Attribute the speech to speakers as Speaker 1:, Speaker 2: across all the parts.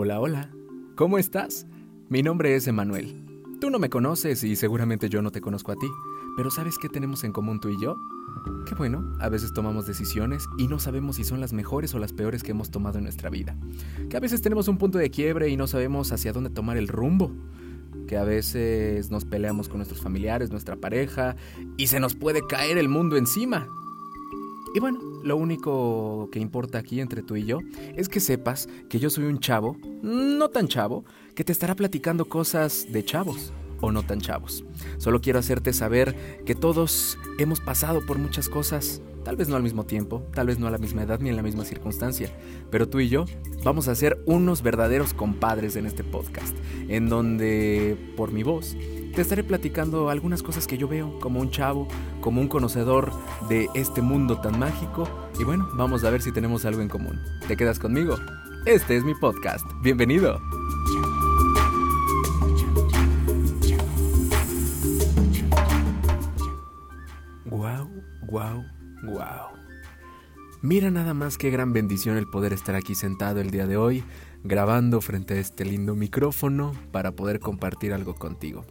Speaker 1: Hola, hola. ¿Cómo estás? Mi nombre es Emanuel. Tú no me conoces y seguramente yo no te conozco a ti, pero ¿sabes qué tenemos en común tú y yo? Que bueno, a veces tomamos decisiones y no sabemos si son las mejores o las peores que hemos tomado en nuestra vida. Que a veces tenemos un punto de quiebre y no sabemos hacia dónde tomar el rumbo. Que a veces nos peleamos con nuestros familiares, nuestra pareja, y se nos puede caer el mundo encima. Y bueno, lo único que importa aquí entre tú y yo es que sepas que yo soy un chavo, no tan chavo, que te estará platicando cosas de chavos o no tan chavos. Solo quiero hacerte saber que todos hemos pasado por muchas cosas, tal vez no al mismo tiempo, tal vez no a la misma edad ni en la misma circunstancia, pero tú y yo vamos a ser unos verdaderos compadres en este podcast, en donde por mi voz te estaré platicando algunas cosas que yo veo como un chavo, como un conocedor de este mundo tan mágico y bueno, vamos a ver si tenemos algo en común. ¿Te quedas conmigo? Este es mi podcast. Bienvenido. Wow, wow, wow. Mira nada más qué gran bendición el poder estar aquí sentado el día de hoy, grabando frente a este lindo micrófono para poder compartir algo contigo.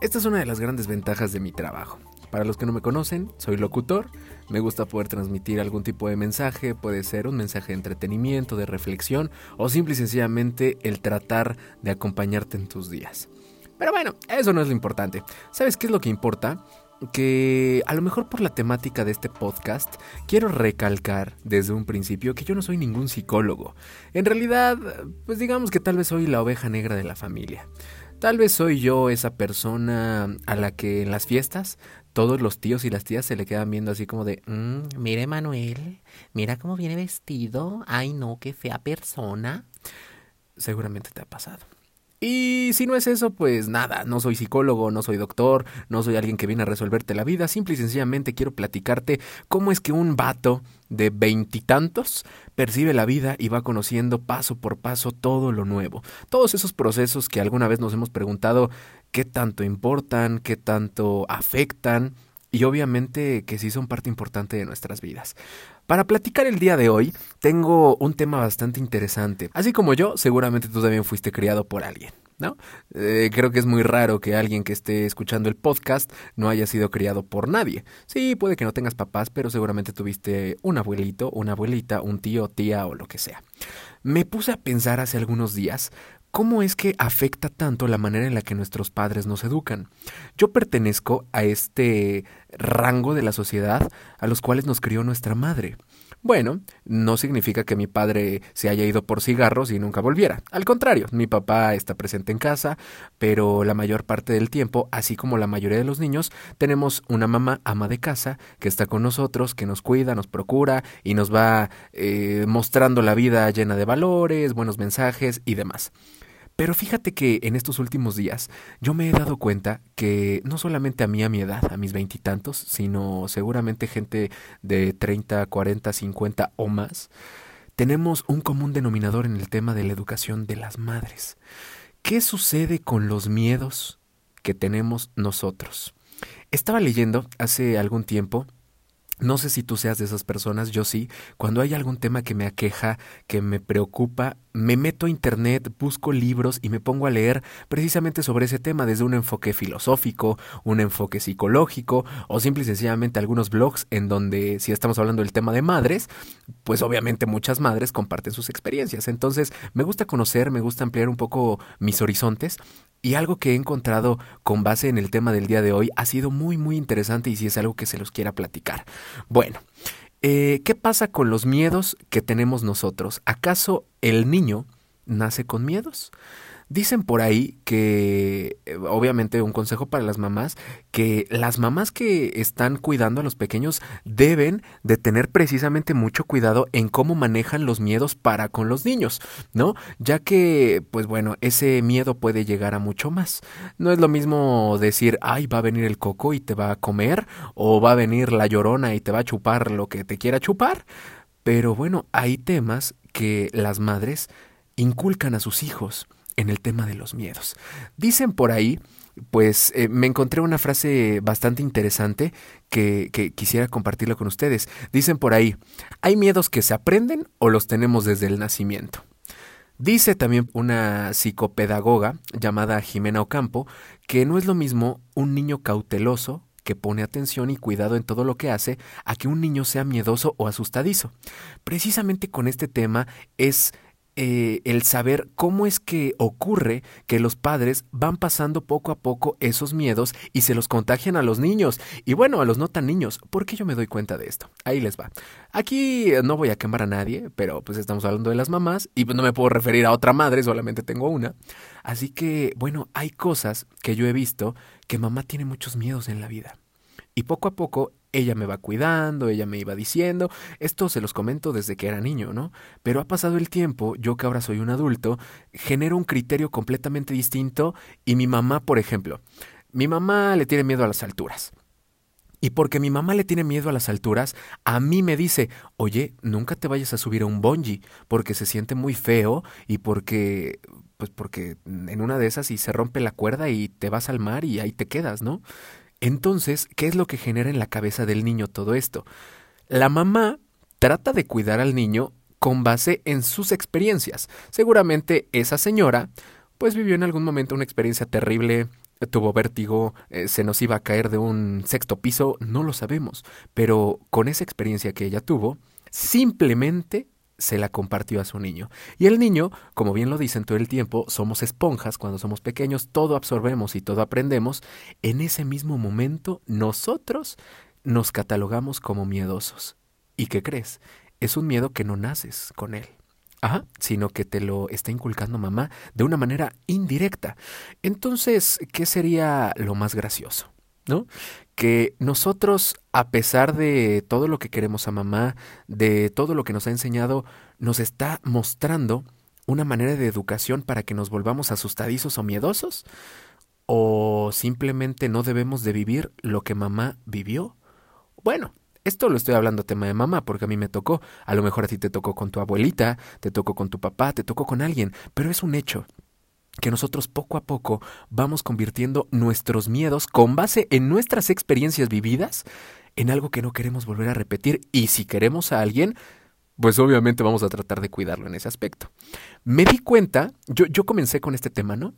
Speaker 1: Esta es una de las grandes ventajas de mi trabajo. Para los que no me conocen, soy locutor, me gusta poder transmitir algún tipo de mensaje, puede ser un mensaje de entretenimiento, de reflexión o simple y sencillamente el tratar de acompañarte en tus días. Pero bueno, eso no es lo importante. ¿Sabes qué es lo que importa? Que a lo mejor por la temática de este podcast quiero recalcar desde un principio que yo no soy ningún psicólogo. En realidad, pues digamos que tal vez soy la oveja negra de la familia. Tal vez soy yo esa persona a la que en las fiestas todos los tíos y las tías se le quedan viendo así como de, mmm, mire Manuel, mira cómo viene vestido, ay no, qué fea persona. Seguramente te ha pasado. Y si no es eso, pues nada, no soy psicólogo, no soy doctor, no soy alguien que viene a resolverte la vida, simple y sencillamente quiero platicarte cómo es que un vato de veintitantos percibe la vida y va conociendo paso por paso todo lo nuevo. Todos esos procesos que alguna vez nos hemos preguntado qué tanto importan, qué tanto afectan y obviamente que sí son parte importante de nuestras vidas. Para platicar el día de hoy, tengo un tema bastante interesante. Así como yo, seguramente tú también fuiste criado por alguien. ¿No? Eh, creo que es muy raro que alguien que esté escuchando el podcast no haya sido criado por nadie. Sí, puede que no tengas papás, pero seguramente tuviste un abuelito, una abuelita, un tío, tía o lo que sea. Me puse a pensar hace algunos días ¿Cómo es que afecta tanto la manera en la que nuestros padres nos educan? Yo pertenezco a este rango de la sociedad a los cuales nos crió nuestra madre. Bueno, no significa que mi padre se haya ido por cigarros y nunca volviera. Al contrario, mi papá está presente en casa, pero la mayor parte del tiempo, así como la mayoría de los niños, tenemos una mamá ama de casa que está con nosotros, que nos cuida, nos procura y nos va eh, mostrando la vida llena de valores, buenos mensajes y demás. Pero fíjate que en estos últimos días yo me he dado cuenta que no solamente a mí a mi edad, a mis veintitantos, sino seguramente gente de 30, 40, 50 o más, tenemos un común denominador en el tema de la educación de las madres. ¿Qué sucede con los miedos que tenemos nosotros? Estaba leyendo hace algún tiempo no sé si tú seas de esas personas, yo sí. Cuando hay algún tema que me aqueja, que me preocupa, me meto a internet, busco libros y me pongo a leer precisamente sobre ese tema desde un enfoque filosófico, un enfoque psicológico o simple y sencillamente algunos blogs en donde si estamos hablando del tema de madres, pues obviamente muchas madres comparten sus experiencias. Entonces me gusta conocer, me gusta ampliar un poco mis horizontes y algo que he encontrado con base en el tema del día de hoy ha sido muy muy interesante y si es algo que se los quiera platicar. Bueno, eh, ¿qué pasa con los miedos que tenemos nosotros? ¿Acaso el niño nace con miedos? Dicen por ahí que, eh, obviamente un consejo para las mamás, que las mamás que están cuidando a los pequeños deben de tener precisamente mucho cuidado en cómo manejan los miedos para con los niños, ¿no? Ya que, pues bueno, ese miedo puede llegar a mucho más. No es lo mismo decir, ay, va a venir el coco y te va a comer, o va a venir la llorona y te va a chupar lo que te quiera chupar. Pero bueno, hay temas que las madres inculcan a sus hijos en el tema de los miedos. Dicen por ahí, pues eh, me encontré una frase bastante interesante que, que quisiera compartirlo con ustedes. Dicen por ahí, ¿hay miedos que se aprenden o los tenemos desde el nacimiento? Dice también una psicopedagoga llamada Jimena Ocampo que no es lo mismo un niño cauteloso que pone atención y cuidado en todo lo que hace a que un niño sea miedoso o asustadizo. Precisamente con este tema es eh, el saber cómo es que ocurre que los padres van pasando poco a poco esos miedos y se los contagian a los niños. Y bueno, a los no tan niños. ¿Por qué yo me doy cuenta de esto? Ahí les va. Aquí no voy a quemar a nadie, pero pues estamos hablando de las mamás y no me puedo referir a otra madre, solamente tengo una. Así que, bueno, hay cosas que yo he visto que mamá tiene muchos miedos en la vida. Y poco a poco ella me va cuidando, ella me iba diciendo, esto se los comento desde que era niño, ¿no? Pero ha pasado el tiempo, yo que ahora soy un adulto, genero un criterio completamente distinto y mi mamá, por ejemplo, mi mamá le tiene miedo a las alturas. Y porque mi mamá le tiene miedo a las alturas, a mí me dice, oye, nunca te vayas a subir a un bungee, porque se siente muy feo y porque, pues porque en una de esas y se rompe la cuerda y te vas al mar y ahí te quedas, ¿no? Entonces, ¿qué es lo que genera en la cabeza del niño todo esto? La mamá trata de cuidar al niño con base en sus experiencias. Seguramente esa señora pues vivió en algún momento una experiencia terrible, tuvo vértigo, eh, se nos iba a caer de un sexto piso, no lo sabemos, pero con esa experiencia que ella tuvo, simplemente se la compartió a su niño. Y el niño, como bien lo dicen todo el tiempo, somos esponjas cuando somos pequeños, todo absorbemos y todo aprendemos. En ese mismo momento, nosotros nos catalogamos como miedosos. ¿Y qué crees? Es un miedo que no naces con él. Ajá, sino que te lo está inculcando mamá de una manera indirecta. Entonces, ¿qué sería lo más gracioso? ¿No? Que nosotros, a pesar de todo lo que queremos a mamá, de todo lo que nos ha enseñado, nos está mostrando una manera de educación para que nos volvamos asustadizos o miedosos? ¿O simplemente no debemos de vivir lo que mamá vivió? Bueno, esto lo estoy hablando tema de mamá, porque a mí me tocó. A lo mejor a ti te tocó con tu abuelita, te tocó con tu papá, te tocó con alguien, pero es un hecho que nosotros poco a poco vamos convirtiendo nuestros miedos con base en nuestras experiencias vividas en algo que no queremos volver a repetir y si queremos a alguien, pues obviamente vamos a tratar de cuidarlo en ese aspecto. Me di cuenta, yo, yo comencé con este tema, ¿no?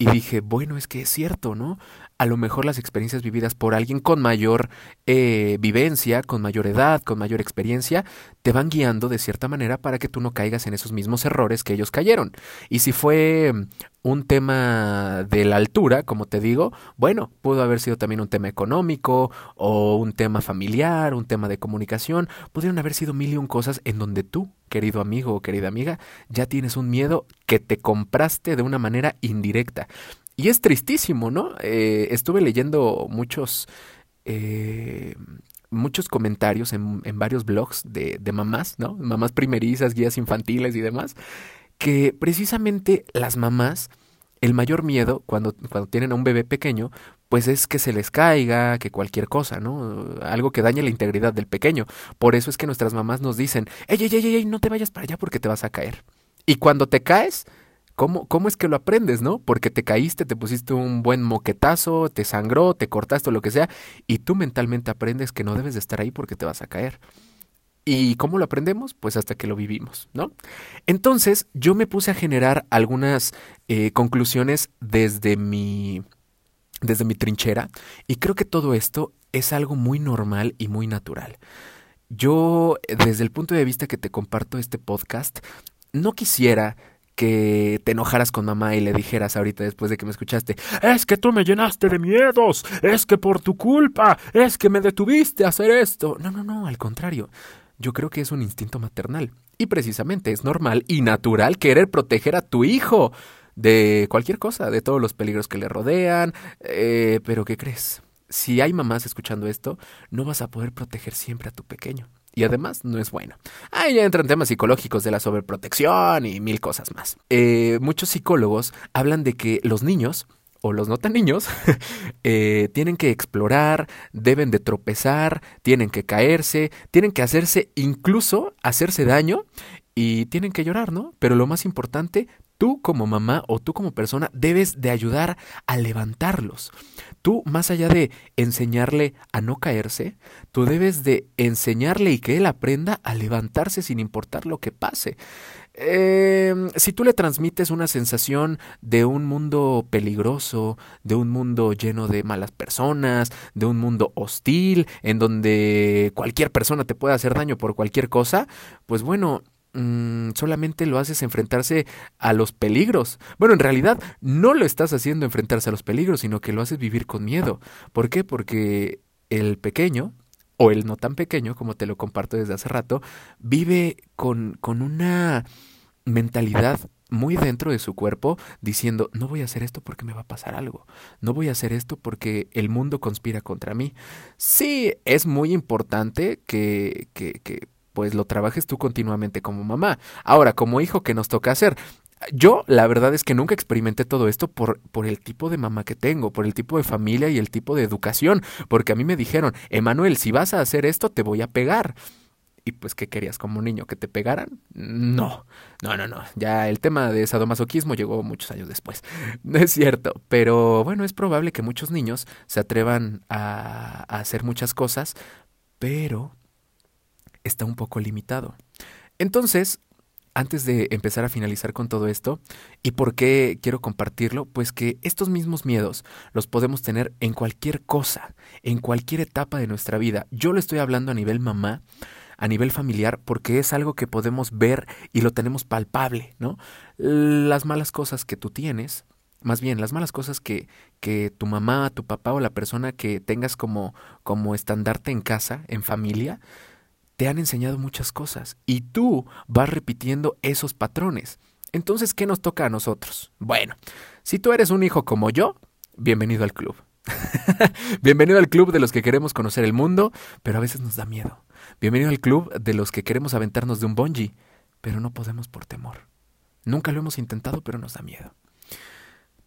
Speaker 1: Y dije, bueno, es que es cierto, ¿no? A lo mejor las experiencias vividas por alguien con mayor eh, vivencia, con mayor edad, con mayor experiencia, te van guiando de cierta manera para que tú no caigas en esos mismos errores que ellos cayeron. Y si fue un tema de la altura, como te digo, bueno, pudo haber sido también un tema económico o un tema familiar, un tema de comunicación, pudieron haber sido mil y un cosas en donde tú querido amigo o querida amiga, ya tienes un miedo que te compraste de una manera indirecta. Y es tristísimo, ¿no? Eh, estuve leyendo muchos... Eh, muchos comentarios en, en varios blogs de, de, mamás, ¿no? Mamás primerizas, guías infantiles y demás, que precisamente las mamás, el mayor miedo cuando, cuando tienen a un bebé pequeño, pues es que se les caiga, que cualquier cosa, ¿no? Algo que dañe la integridad del pequeño. Por eso es que nuestras mamás nos dicen, ey, ey, ey, ey, no te vayas para allá porque te vas a caer. Y cuando te caes, ¿cómo, cómo es que lo aprendes, no? Porque te caíste, te pusiste un buen moquetazo, te sangró, te cortaste o lo que sea, y tú mentalmente aprendes que no debes de estar ahí porque te vas a caer. ¿Y cómo lo aprendemos? Pues hasta que lo vivimos, ¿no? Entonces yo me puse a generar algunas eh, conclusiones desde mi desde mi trinchera y creo que todo esto es algo muy normal y muy natural. Yo, desde el punto de vista que te comparto este podcast, no quisiera que te enojaras con mamá y le dijeras ahorita después de que me escuchaste, es que tú me llenaste de miedos, es que por tu culpa, es que me detuviste a hacer esto. No, no, no, al contrario, yo creo que es un instinto maternal. Y precisamente es normal y natural querer proteger a tu hijo de cualquier cosa, de todos los peligros que le rodean. Eh, pero ¿qué crees? Si hay mamás escuchando esto, no vas a poder proteger siempre a tu pequeño. Y además no es bueno. Ahí ya entran temas psicológicos de la sobreprotección y mil cosas más. Eh, muchos psicólogos hablan de que los niños, o los no tan niños, eh, tienen que explorar, deben de tropezar, tienen que caerse, tienen que hacerse, incluso hacerse daño y tienen que llorar, ¿no? Pero lo más importante, tú como mamá o tú como persona debes de ayudar a levantarlos. Tú, más allá de enseñarle a no caerse, tú debes de enseñarle y que él aprenda a levantarse sin importar lo que pase. Em, si tú le transmites una sensación de un mundo peligroso, de un mundo lleno de malas personas, de un mundo hostil, en donde cualquier persona te puede hacer daño por cualquier cosa, pues bueno, mm, solamente lo haces enfrentarse a los peligros. Bueno, en realidad no lo estás haciendo enfrentarse a los peligros, sino que lo haces vivir con miedo. ¿Por qué? Porque el pequeño, o el no tan pequeño, como te lo comparto desde hace rato, vive con, con una mentalidad muy dentro de su cuerpo diciendo, no voy a hacer esto porque me va a pasar algo, no voy a hacer esto porque el mundo conspira contra mí. Sí, es muy importante que, que, que pues lo trabajes tú continuamente como mamá. Ahora, como hijo, ¿qué nos toca hacer? Yo, la verdad es que nunca experimenté todo esto por, por el tipo de mamá que tengo, por el tipo de familia y el tipo de educación, porque a mí me dijeron, Emanuel, si vas a hacer esto, te voy a pegar. Y pues, ¿qué querías como niño? ¿Que te pegaran? No, no, no, no. Ya el tema de sadomasoquismo llegó muchos años después. No es cierto. Pero bueno, es probable que muchos niños se atrevan a, a hacer muchas cosas, pero está un poco limitado. Entonces, antes de empezar a finalizar con todo esto, ¿y por qué quiero compartirlo? Pues que estos mismos miedos los podemos tener en cualquier cosa, en cualquier etapa de nuestra vida. Yo lo estoy hablando a nivel mamá, a nivel familiar, porque es algo que podemos ver y lo tenemos palpable, ¿no? Las malas cosas que tú tienes, más bien las malas cosas que, que tu mamá, tu papá o la persona que tengas como, como estandarte en casa, en familia, te han enseñado muchas cosas y tú vas repitiendo esos patrones. Entonces, ¿qué nos toca a nosotros? Bueno, si tú eres un hijo como yo, bienvenido al club. bienvenido al club de los que queremos conocer el mundo, pero a veces nos da miedo. Bienvenido al club de los que queremos aventarnos de un bungee, pero no podemos por temor. Nunca lo hemos intentado, pero nos da miedo.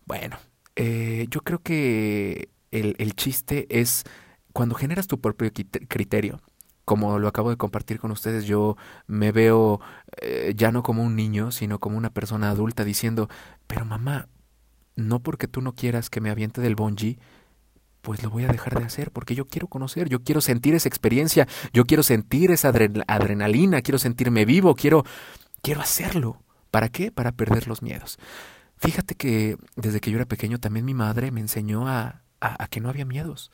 Speaker 1: Bueno, eh, yo creo que el, el chiste es cuando generas tu propio criterio, como lo acabo de compartir con ustedes, yo me veo eh, ya no como un niño, sino como una persona adulta diciendo, pero mamá, no porque tú no quieras que me aviente del bungee, pues lo voy a dejar de hacer porque yo quiero conocer, yo quiero sentir esa experiencia, yo quiero sentir esa adrenalina, quiero sentirme vivo, quiero quiero hacerlo. ¿Para qué? Para perder los miedos. Fíjate que desde que yo era pequeño también mi madre me enseñó a, a, a que no había miedos.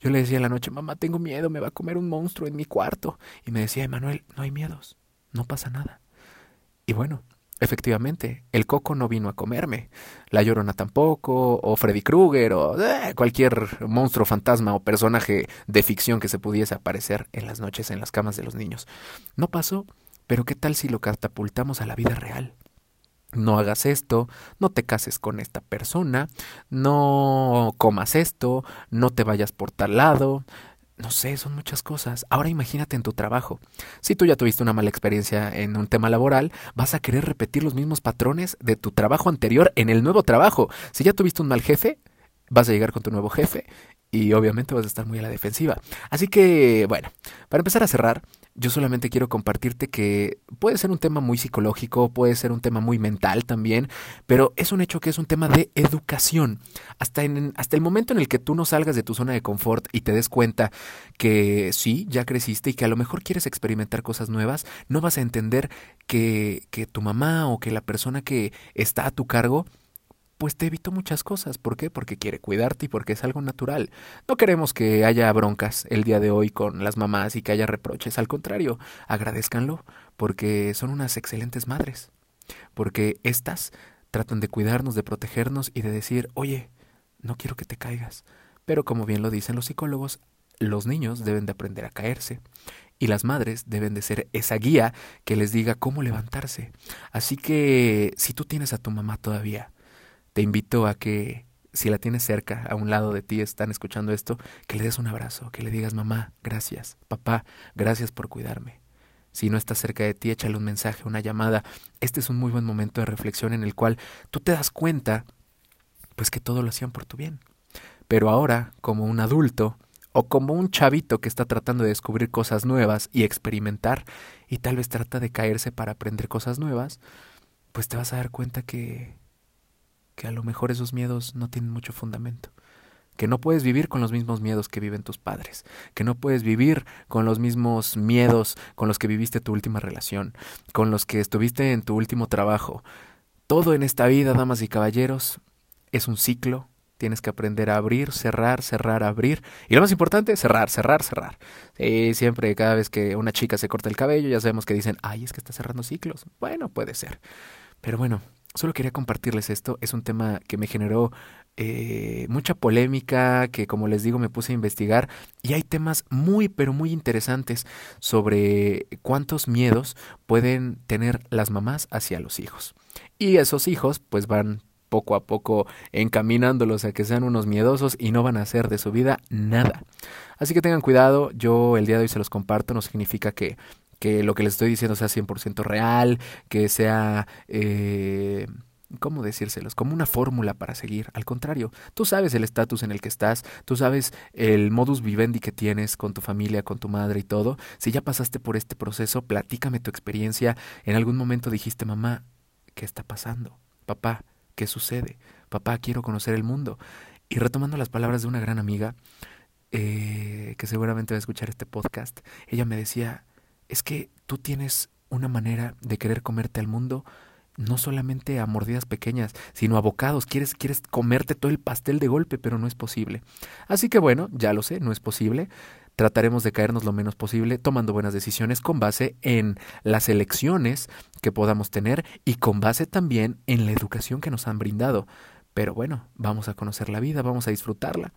Speaker 1: Yo le decía en la noche, mamá, tengo miedo, me va a comer un monstruo en mi cuarto. Y me decía, Emanuel, no hay miedos, no pasa nada. Y bueno, efectivamente, el coco no vino a comerme, la llorona tampoco, o Freddy Krueger, o eh, cualquier monstruo, fantasma o personaje de ficción que se pudiese aparecer en las noches en las camas de los niños. No pasó, pero ¿qué tal si lo catapultamos a la vida real? No hagas esto, no te cases con esta persona, no comas esto, no te vayas por tal lado. No sé, son muchas cosas. Ahora imagínate en tu trabajo. Si tú ya tuviste una mala experiencia en un tema laboral, vas a querer repetir los mismos patrones de tu trabajo anterior en el nuevo trabajo. Si ya tuviste un mal jefe, vas a llegar con tu nuevo jefe y obviamente vas a estar muy a la defensiva. Así que, bueno, para empezar a cerrar, yo solamente quiero compartirte que puede ser un tema muy psicológico, puede ser un tema muy mental también, pero es un hecho que es un tema de educación. Hasta, en, hasta el momento en el que tú no salgas de tu zona de confort y te des cuenta que sí, ya creciste y que a lo mejor quieres experimentar cosas nuevas, no vas a entender que, que tu mamá o que la persona que está a tu cargo pues te evitó muchas cosas. ¿Por qué? Porque quiere cuidarte y porque es algo natural. No queremos que haya broncas el día de hoy con las mamás y que haya reproches. Al contrario, agradezcanlo porque son unas excelentes madres. Porque éstas tratan de cuidarnos, de protegernos y de decir, oye, no quiero que te caigas. Pero como bien lo dicen los psicólogos, los niños deben de aprender a caerse y las madres deben de ser esa guía que les diga cómo levantarse. Así que si tú tienes a tu mamá todavía, te invito a que si la tienes cerca, a un lado de ti, están escuchando esto, que le des un abrazo, que le digas, mamá, gracias, papá, gracias por cuidarme. Si no estás cerca de ti, échale un mensaje, una llamada. Este es un muy buen momento de reflexión en el cual tú te das cuenta, pues que todo lo hacían por tu bien. Pero ahora, como un adulto, o como un chavito que está tratando de descubrir cosas nuevas y experimentar, y tal vez trata de caerse para aprender cosas nuevas, pues te vas a dar cuenta que que a lo mejor esos miedos no tienen mucho fundamento, que no puedes vivir con los mismos miedos que viven tus padres, que no puedes vivir con los mismos miedos con los que viviste tu última relación, con los que estuviste en tu último trabajo. Todo en esta vida, damas y caballeros, es un ciclo, tienes que aprender a abrir, cerrar, cerrar, abrir. Y lo más importante, cerrar, cerrar, cerrar. siempre, cada vez que una chica se corta el cabello, ya sabemos que dicen, ay, es que está cerrando ciclos. Bueno, puede ser. Pero bueno, solo quería compartirles esto. Es un tema que me generó eh, mucha polémica, que como les digo me puse a investigar. Y hay temas muy, pero muy interesantes sobre cuántos miedos pueden tener las mamás hacia los hijos. Y esos hijos pues van poco a poco encaminándolos a que sean unos miedosos y no van a hacer de su vida nada. Así que tengan cuidado, yo el día de hoy se los comparto, no significa que, que lo que les estoy diciendo sea 100% real, que sea... Eh, ¿cómo decírselos? Como una fórmula para seguir. Al contrario, tú sabes el estatus en el que estás, tú sabes el modus vivendi que tienes con tu familia, con tu madre y todo. Si ya pasaste por este proceso, platícame tu experiencia. En algún momento dijiste, mamá, ¿qué está pasando? Papá, ¿Qué sucede? Papá, quiero conocer el mundo. Y retomando las palabras de una gran amiga, eh, que seguramente va a escuchar este podcast, ella me decía, es que tú tienes una manera de querer comerte al mundo, no solamente a mordidas pequeñas, sino a bocados. Quieres, quieres comerte todo el pastel de golpe, pero no es posible. Así que bueno, ya lo sé, no es posible trataremos de caernos lo menos posible tomando buenas decisiones con base en las elecciones que podamos tener y con base también en la educación que nos han brindado. Pero bueno, vamos a conocer la vida, vamos a disfrutarla.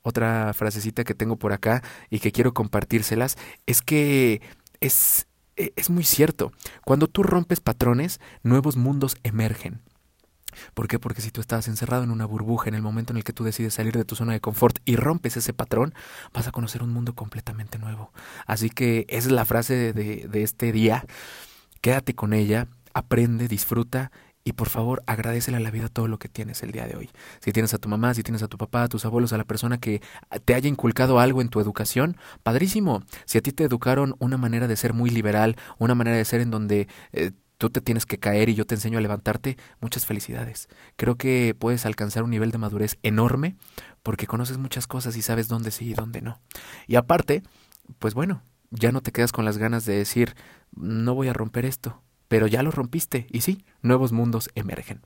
Speaker 1: Otra frasecita que tengo por acá y que quiero compartírselas es que es, es muy cierto. Cuando tú rompes patrones, nuevos mundos emergen. ¿Por qué? Porque si tú estás encerrado en una burbuja en el momento en el que tú decides salir de tu zona de confort y rompes ese patrón, vas a conocer un mundo completamente nuevo. Así que esa es la frase de, de este día. Quédate con ella, aprende, disfruta y por favor agradecele a la vida todo lo que tienes el día de hoy. Si tienes a tu mamá, si tienes a tu papá, a tus abuelos, a la persona que te haya inculcado algo en tu educación, padrísimo. Si a ti te educaron una manera de ser muy liberal, una manera de ser en donde... Eh, tú te tienes que caer y yo te enseño a levantarte, muchas felicidades. Creo que puedes alcanzar un nivel de madurez enorme porque conoces muchas cosas y sabes dónde sí y dónde no. Y aparte, pues bueno, ya no te quedas con las ganas de decir, no voy a romper esto, pero ya lo rompiste y sí, nuevos mundos emergen.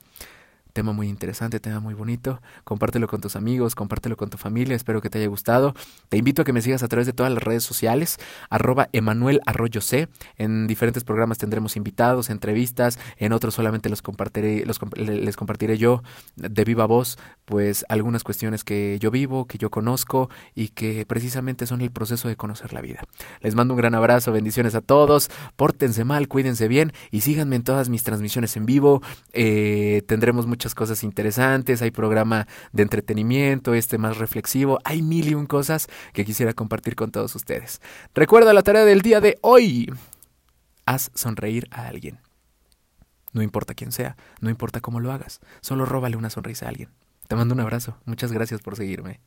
Speaker 1: Tema muy interesante, tema muy bonito. Compártelo con tus amigos, compártelo con tu familia. Espero que te haya gustado. Te invito a que me sigas a través de todas las redes sociales. Arroba Emanuel Arroyo C. En diferentes programas tendremos invitados, entrevistas. En otros solamente los compartiré, los, les compartiré yo de viva voz, pues algunas cuestiones que yo vivo, que yo conozco y que precisamente son el proceso de conocer la vida. Les mando un gran abrazo, bendiciones a todos. Pórtense mal, cuídense bien y síganme en todas mis transmisiones en vivo. Eh, tendremos muchas cosas interesantes, hay programa de entretenimiento, este más reflexivo, hay mil y un cosas que quisiera compartir con todos ustedes. Recuerda la tarea del día de hoy. Haz sonreír a alguien. No importa quién sea, no importa cómo lo hagas, solo róbale una sonrisa a alguien. Te mando un abrazo, muchas gracias por seguirme.